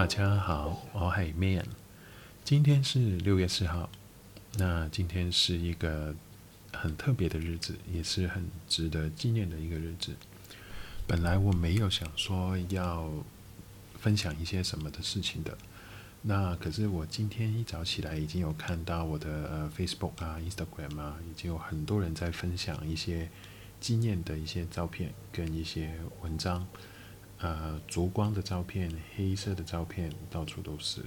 大家好，我系 Man。今天是六月四号，那今天是一个很特别的日子，也是很值得纪念的一个日子。本来我没有想说要分享一些什么的事情的，那可是我今天一早起来已经有看到我的呃 Facebook 啊、Instagram 啊，已经有很多人在分享一些纪念的一些照片跟一些文章。呃，烛光的照片，黑色的照片，到处都是。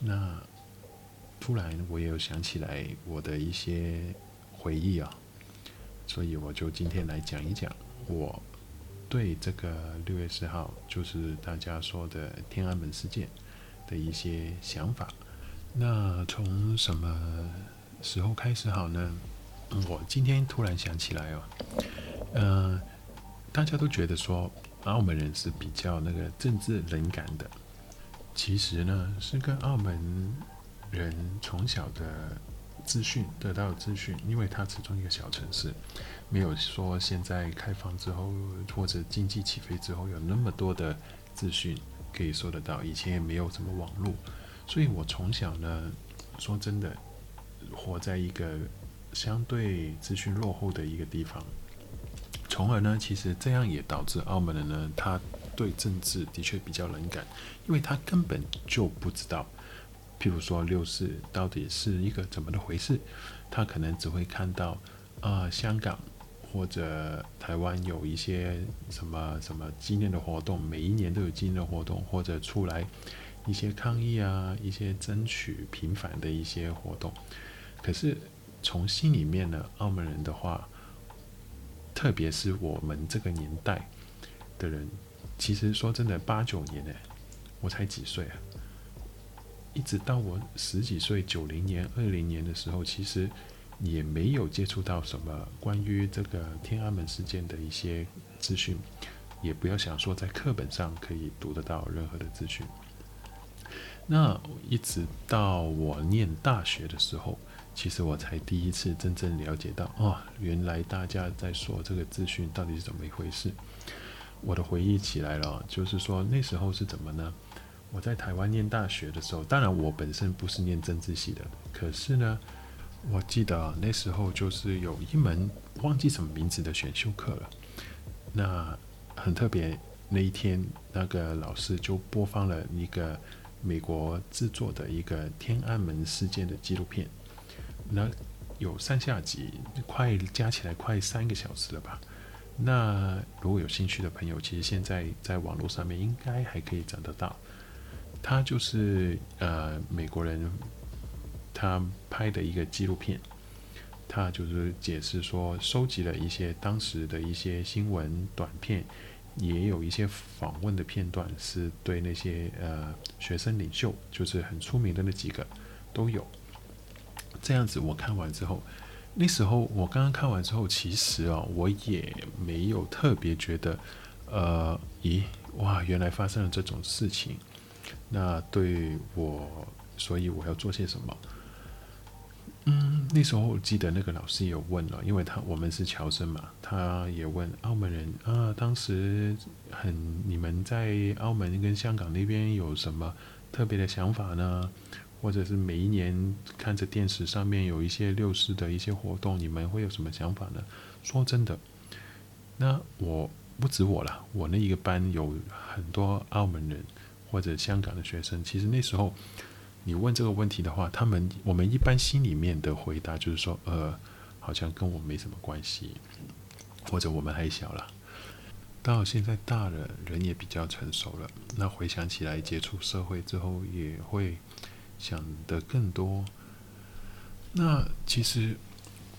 那突然我也有想起来我的一些回忆啊，所以我就今天来讲一讲我对这个六月四号，就是大家说的天安门事件的一些想法。那从什么时候开始好呢？我今天突然想起来哦，呃，大家都觉得说。澳门人是比较那个政治冷感的，其实呢是跟澳门人从小的资讯得到资讯，因为它始终一个小城市，没有说现在开放之后或者经济起飞之后有那么多的资讯可以收得到，以前也没有什么网络，所以我从小呢说真的活在一个相对资讯落后的一个地方。从而呢，其实这样也导致澳门人呢，他对政治的确比较冷感，因为他根本就不知道，譬如说六四到底是一个怎么的回事，他可能只会看到啊、香港或者台湾有一些什么什么纪念的活动，每一年都有纪念的活动，或者出来一些抗议啊，一些争取平反的一些活动。可是从心里面呢，澳门人的话。特别是我们这个年代的人，其实说真的，八九年呢，我才几岁啊？一直到我十几岁，九零年、二零年的时候，其实也没有接触到什么关于这个天安门事件的一些资讯，也不要想说在课本上可以读得到任何的资讯。那一直到我念大学的时候。其实我才第一次真正了解到，哦，原来大家在说这个资讯到底是怎么一回事。我的回忆起来了，就是说那时候是怎么呢？我在台湾念大学的时候，当然我本身不是念政治系的，可是呢，我记得那时候就是有一门忘记什么名字的选修课了。那很特别，那一天那个老师就播放了一个美国制作的一个天安门事件的纪录片。那有上下集，快加起来快三个小时了吧？那如果有兴趣的朋友，其实现在在网络上面应该还可以找得到。他就是呃美国人，他拍的一个纪录片，他就是解释说，收集了一些当时的一些新闻短片，也有一些访问的片段，是对那些呃学生领袖，就是很出名的那几个都有。这样子，我看完之后，那时候我刚刚看完之后，其实哦，我也没有特别觉得，呃，咦，哇，原来发生了这种事情。那对我，所以我要做些什么？嗯，那时候我记得那个老师也有问了，因为他我们是侨生嘛，他也问澳门人啊，当时很你们在澳门跟香港那边有什么特别的想法呢？或者是每一年看着电视上面有一些六四的一些活动，你们会有什么想法呢？说真的，那我不止我了，我那一个班有很多澳门人或者香港的学生。其实那时候你问这个问题的话，他们我们一般心里面的回答就是说，呃，好像跟我没什么关系，或者我们还小了。到现在大了，人也比较成熟了，那回想起来接触社会之后也会。想的更多，那其实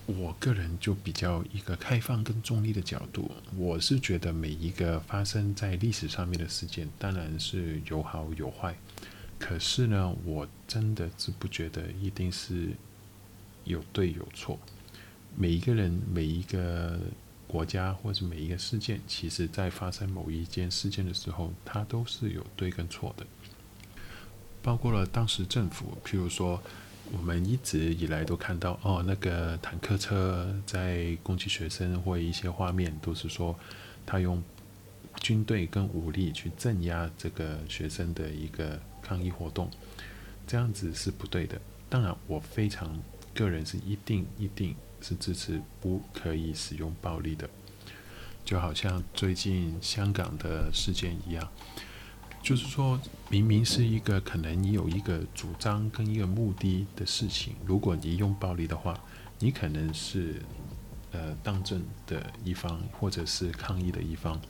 我个人就比较一个开放跟中立的角度，我是觉得每一个发生在历史上面的事件，当然是有好有坏，可是呢，我真的是不觉得一定是有对有错。每一个人、每一个国家或者每一个事件，其实在发生某一件事件的时候，它都是有对跟错的。包括了当时政府，譬如说，我们一直以来都看到哦，那个坦克车在攻击学生或一些画面，都是说他用军队跟武力去镇压这个学生的一个抗议活动，这样子是不对的。当然，我非常个人是一定一定是支持不可以使用暴力的，就好像最近香港的事件一样，就是说明明是一个可能你有一个主张跟一个目的的事情，如果你用暴力的话，你可能是呃当政的一方或者是抗议的一方。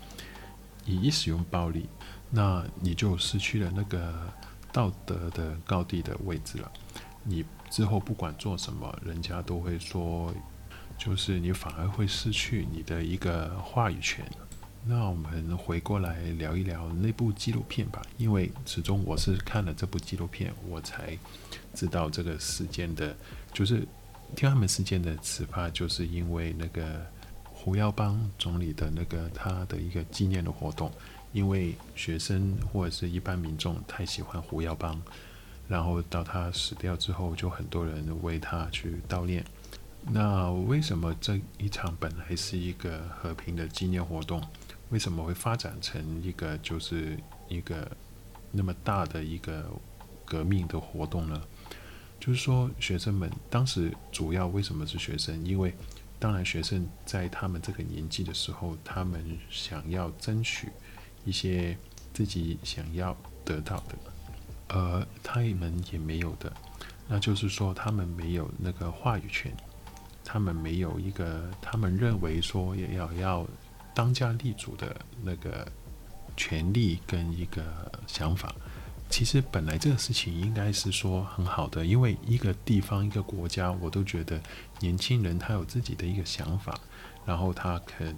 你一使用暴力，那你就失去了那个道德的高地的位置了。你之后不管做什么，人家都会说，就是你反而会失去你的一个话语权。那我们回过来聊一聊那部纪录片吧，因为始终我是看了这部纪录片，我才知道这个事件的，就是天安门事件的始发，就是因为那个。胡耀邦总理的那个他的一个纪念的活动，因为学生或者是一般民众太喜欢胡耀邦，然后到他死掉之后，就很多人为他去悼念。那为什么这一场本来是一个和平的纪念活动，为什么会发展成一个就是一个那么大的一个革命的活动呢？就是说，学生们当时主要为什么是学生？因为当然，学生在他们这个年纪的时候，他们想要争取一些自己想要得到的，而他们也没有的，那就是说，他们没有那个话语权，他们没有一个他们认为说也要要当家立主的那个权利跟一个想法。其实本来这个事情应该是说很好的，因为一个地方、一个国家，我都觉得年轻人他有自己的一个想法，然后他肯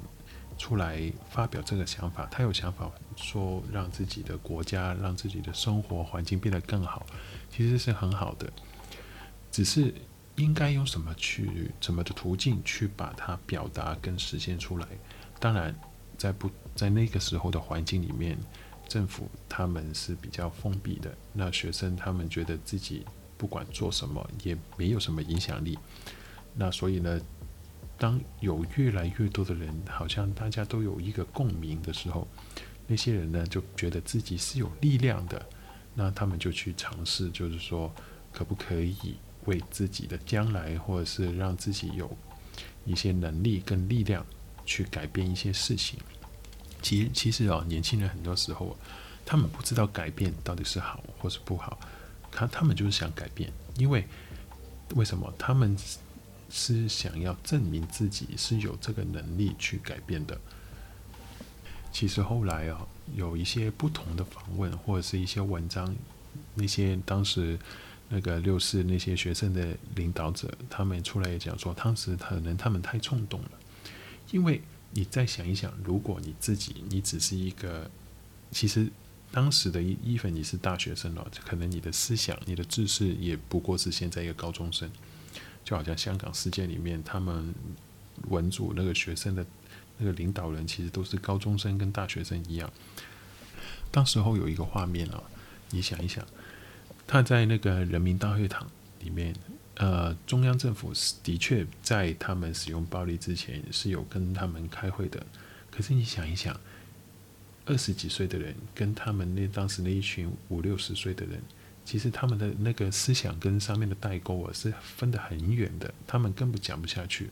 出来发表这个想法，他有想法说让自己的国家、让自己的生活环境变得更好，其实是很好的。只是应该用什么去、怎么的途径去把它表达跟实现出来？当然，在不在那个时候的环境里面。政府他们是比较封闭的，那学生他们觉得自己不管做什么也没有什么影响力，那所以呢，当有越来越多的人好像大家都有一个共鸣的时候，那些人呢就觉得自己是有力量的，那他们就去尝试，就是说可不可以为自己的将来，或者是让自己有一些能力跟力量去改变一些事情。其其实哦，年轻人很多时候，他们不知道改变到底是好或是不好，他他们就是想改变，因为为什么？他们是想要证明自己是有这个能力去改变的。其实后来啊，有一些不同的访问或者是一些文章，那些当时那个六四那些学生的领导者，他们出来也讲说，当时可能他们太冲动了，因为。你再想一想，如果你自己，你只是一个，其实当时的一一份你是大学生了，可能你的思想、你的知识也不过是现在一个高中生，就好像香港事件里面，他们文组那个学生的那个领导人，其实都是高中生跟大学生一样。当时候有一个画面啊，你想一想，他在那个人民大会堂里面。呃，中央政府的确在他们使用暴力之前是有跟他们开会的。可是你想一想，二十几岁的人跟他们那当时那一群五六十岁的人，其实他们的那个思想跟上面的代沟啊是分得很远的，他们根本讲不下去。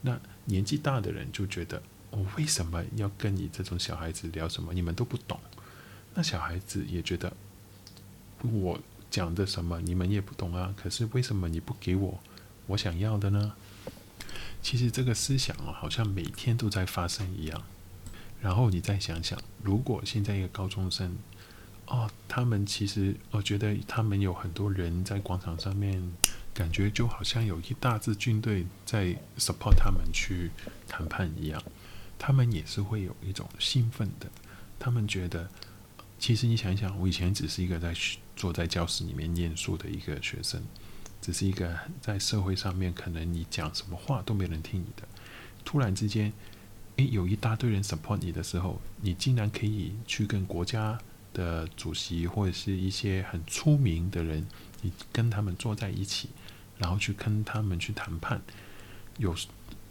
那年纪大的人就觉得，我为什么要跟你这种小孩子聊什么？你们都不懂。那小孩子也觉得我。讲的什么你们也不懂啊？可是为什么你不给我我想要的呢？其实这个思想啊，好像每天都在发生一样。然后你再想想，如果现在一个高中生，哦，他们其实我觉得他们有很多人在广场上面，感觉就好像有一大支军队在 support 他们去谈判一样，他们也是会有一种兴奋的。他们觉得，其实你想一想，我以前只是一个在。坐在教室里面念书的一个学生，只是一个在社会上面可能你讲什么话都没人听你的。突然之间，诶，有一大堆人 support 你的时候，你竟然可以去跟国家的主席或者是一些很出名的人，你跟他们坐在一起，然后去跟他们去谈判。有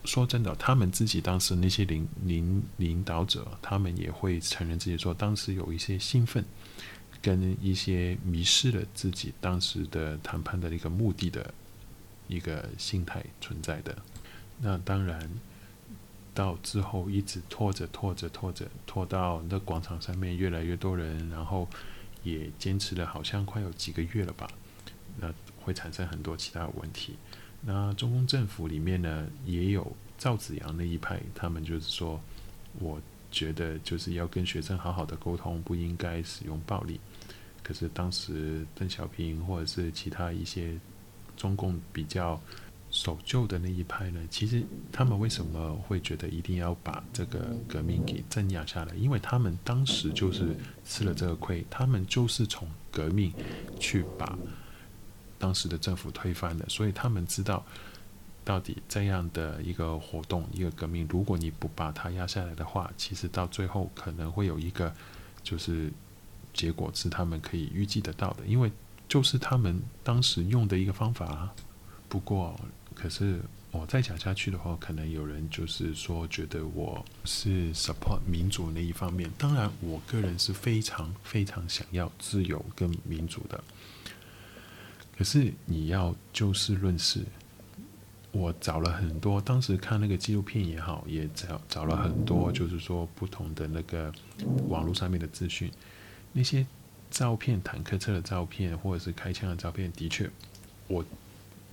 说真的，他们自己当时那些领领领导者，他们也会承认自己说，当时有一些兴奋，跟一些迷失了自己当时的谈判的一个目的的一个心态存在的。那当然，到之后一直拖着拖着拖着，拖到那广场上面越来越多人，然后也坚持了好像快有几个月了吧。那会产生很多其他问题。那中共政府里面呢，也有赵紫阳那一派，他们就是说，我觉得就是要跟学生好好的沟通，不应该使用暴力。可是当时邓小平或者是其他一些中共比较守旧的那一派呢，其实他们为什么会觉得一定要把这个革命给镇压下来？因为他们当时就是吃了这个亏，他们就是从革命去把。当时的政府推翻了，所以他们知道，到底这样的一个活动、一个革命，如果你不把它压下来的话，其实到最后可能会有一个，就是结果是他们可以预计得到的，因为就是他们当时用的一个方法啊。不过，可是我再讲下去的话，可能有人就是说，觉得我是 support 民主那一方面。当然，我个人是非常非常想要自由跟民主的。可是你要就事论事，我找了很多，当时看那个纪录片也好，也找找了很多，就是说不同的那个网络上面的资讯，那些照片，坦克车的照片，或者是开枪的照片，的确，我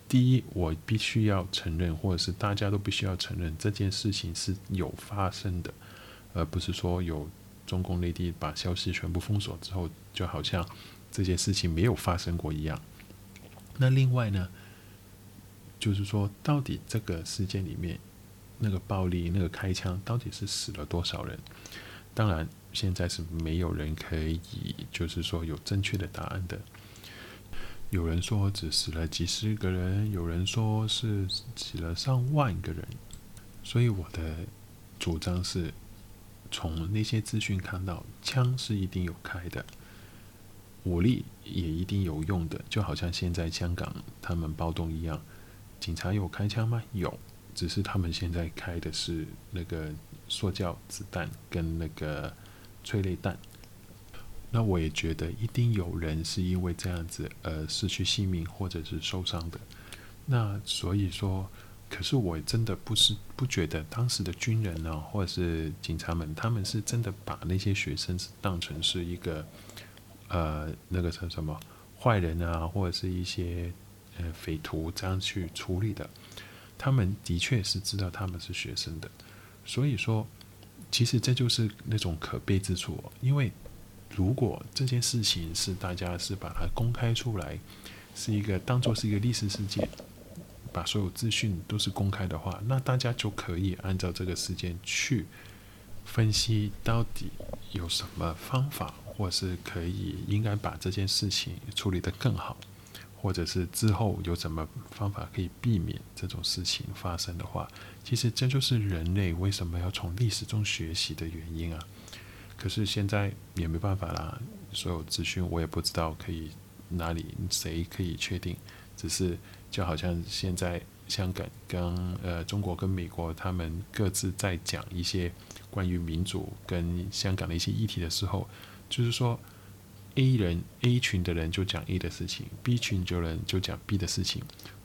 第一我必须要承认，或者是大家都必须要承认这件事情是有发生的，而不是说有中共内地把消息全部封锁之后，就好像这件事情没有发生过一样。那另外呢，就是说，到底这个事件里面，那个暴力、那个开枪，到底是死了多少人？当然，现在是没有人可以，就是说有正确的答案的。有人说只死了几十个人，有人说是死了上万个人。所以我的主张是，从那些资讯看到，枪是一定有开的。武力也一定有用的，就好像现在香港他们暴动一样，警察有开枪吗？有，只是他们现在开的是那个塑胶子弹跟那个催泪弹。那我也觉得一定有人是因为这样子而失去性命或者是受伤的。那所以说，可是我真的不是不觉得当时的军人呢，或者是警察们，他们是真的把那些学生当成是一个。呃，那个叫什么坏人啊，或者是一些呃匪徒这样去处理的，他们的确是知道他们是学生的，所以说，其实这就是那种可悲之处。因为如果这件事情是大家是把它公开出来，是一个当做是一个历史事件，把所有资讯都是公开的话，那大家就可以按照这个事件去分析到底有什么方法。或是可以应该把这件事情处理得更好，或者是之后有什么方法可以避免这种事情发生的话，其实这就是人类为什么要从历史中学习的原因啊。可是现在也没办法啦，所有资讯我也不知道可以哪里谁可以确定，只是就好像现在香港跟呃中国跟美国他们各自在讲一些关于民主跟香港的一些议题的时候。就是说，A 人 A 群的人就讲 A 的事情，B 群的人就讲 B 的事情。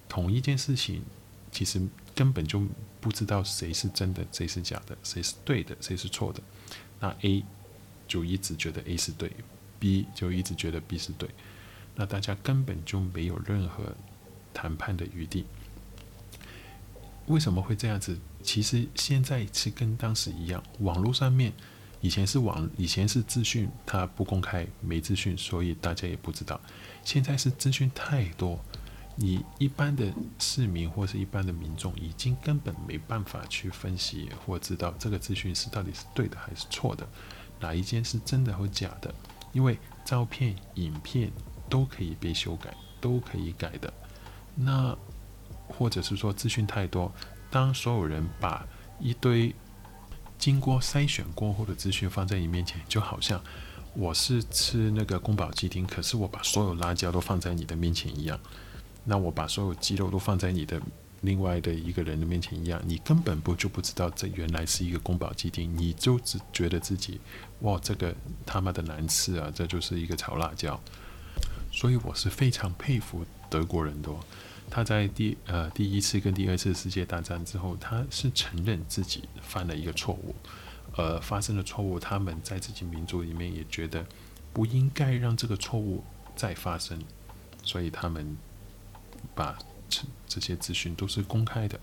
同一件事情，其实根本就不知道谁是真的，谁是假的，谁是对的，谁是错的。那 A 就一直觉得 A 是对，B 就一直觉得 B 是对。那大家根本就没有任何谈判的余地。为什么会这样子？其实现在是跟当时一样，网络上面。以前是网，以前是资讯，它不公开，没资讯，所以大家也不知道。现在是资讯太多，你一般的市民或是一般的民众，已经根本没办法去分析或知道这个资讯是到底是对的还是错的，哪一件是真的或假的。因为照片、影片都可以被修改，都可以改的。那或者是说资讯太多，当所有人把一堆。经过筛选过后的资讯放在你面前，就好像我是吃那个宫保鸡丁，可是我把所有辣椒都放在你的面前一样。那我把所有鸡肉都放在你的另外的一个人的面前一样，你根本不就不知道这原来是一个宫保鸡丁，你就只觉得自己哇，这个他妈的难吃啊，这就是一个炒辣椒。所以我是非常佩服德国人的，他在第呃第一次跟第二次世界大战之后，他是承认自己犯了一个错误，呃，发生了错误，他们在自己民族里面也觉得不应该让这个错误再发生，所以他们把。这些资讯都是公开的，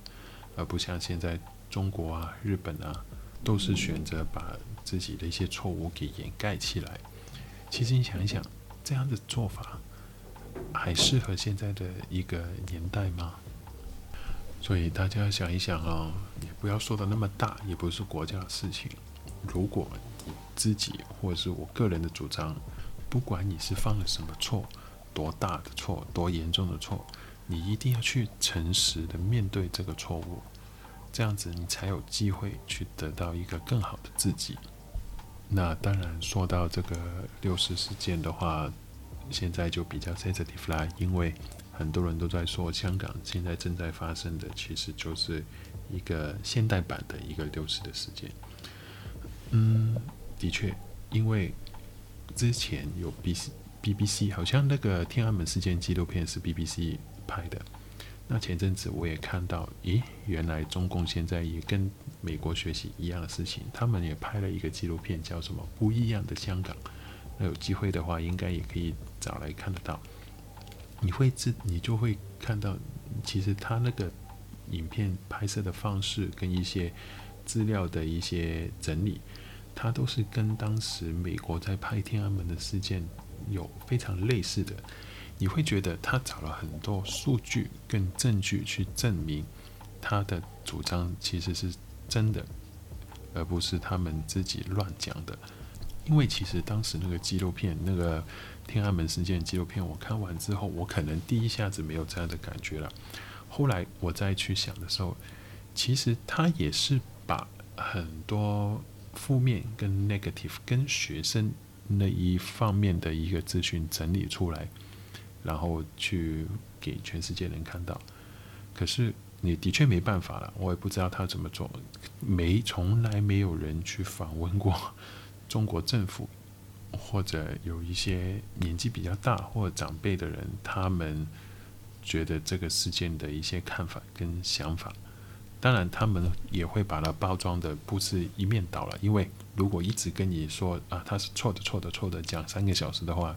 而不像现在中国啊、日本啊，都是选择把自己的一些错误给掩盖起来。其实你想一想，这样的做法还适合现在的一个年代吗？所以大家想一想啊，也不要说的那么大，也不是国家的事情。如果自己或者是我个人的主张，不管你是犯了什么错，多大的错，多严重的错。你一定要去诚实的面对这个错误，这样子你才有机会去得到一个更好的自己。那当然，说到这个六四事件的话，现在就比较 sensitive 啦，因为很多人都在说，香港现在正在发生的其实就是一个现代版的一个六四的事件。嗯，的确，因为之前有 B BBC，好像那个天安门事件纪录片是 BBC。拍的，那前阵子我也看到，咦，原来中共现在也跟美国学习一样的事情，他们也拍了一个纪录片，叫什么《不一样的香港》。那有机会的话，应该也可以找来看得到。你会自，你就会看到，其实他那个影片拍摄的方式跟一些资料的一些整理，它都是跟当时美国在拍天安门的事件有非常类似的。你会觉得他找了很多数据跟证据去证明他的主张其实是真的，而不是他们自己乱讲的。因为其实当时那个纪录片，那个天安门事件纪录片，我看完之后，我可能第一下子没有这样的感觉了。后来我再去想的时候，其实他也是把很多负面跟 negative 跟学生那一方面的一个资讯整理出来。然后去给全世界人看到，可是你的确没办法了，我也不知道他怎么做，没从来没有人去访问过中国政府，或者有一些年纪比较大或长辈的人，他们觉得这个事件的一些看法跟想法，当然他们也会把它包装的不是一面倒了，因为如果一直跟你说啊他是错的错的错的讲三个小时的话。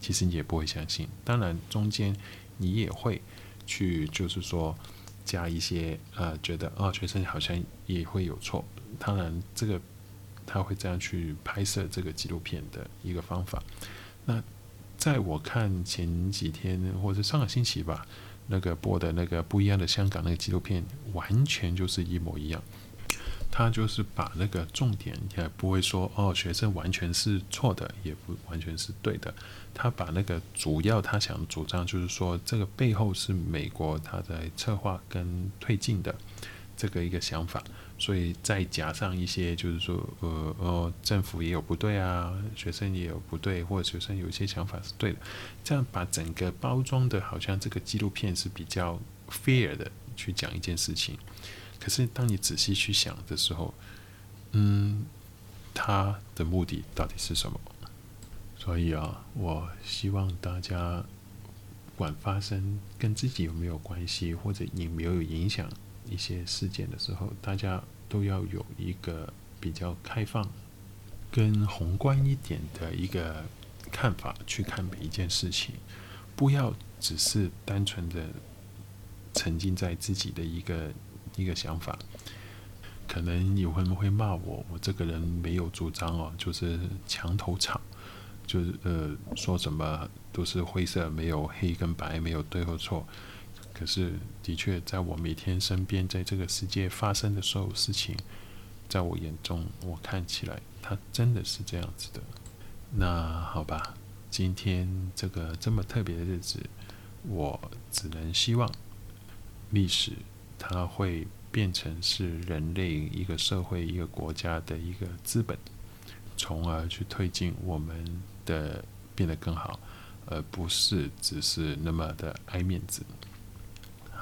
其实你也不会相信，当然中间你也会去，就是说加一些呃，觉得啊、学生好像也会有错。当然，这个他会这样去拍摄这个纪录片的一个方法。那在我看前几天或者上个星期吧，那个播的那个不一样的香港那个纪录片，完全就是一模一样。他就是把那个重点也不会说哦，学生完全是错的，也不完全是对的。他把那个主要他想主张就是说，这个背后是美国他在策划跟推进的这个一个想法，所以再加上一些就是说呃呃政府也有不对啊，学生也有不对，或者学生有一些想法是对的，这样把整个包装的好像这个纪录片是比较 fair 的去讲一件事情。可是，当你仔细去想的时候，嗯，他的目的到底是什么？所以啊，我希望大家，不管发生跟自己有没有关系，或者有没有影响一些事件的时候，大家都要有一个比较开放、跟宏观一点的一个看法去看每一件事情，不要只是单纯的沉浸在自己的一个。一个想法，可能有人会骂我，我这个人没有主张哦，就是墙头草，就是呃说什么都是灰色，没有黑跟白，没有对或错。可是的确，在我每天身边，在这个世界发生的所有事情，在我眼中，我看起来，它真的是这样子的。那好吧，今天这个这么特别的日子，我只能希望历史。它会变成是人类一个社会、一个国家的一个资本，从而去推进我们的变得更好，而不是只是那么的爱面子。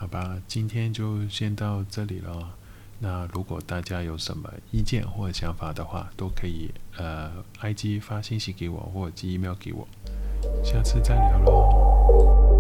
好吧，今天就先到这里了。那如果大家有什么意见或想法的话，都可以呃，IG 发信息给我，或者寄 email 给我。下次再聊喽。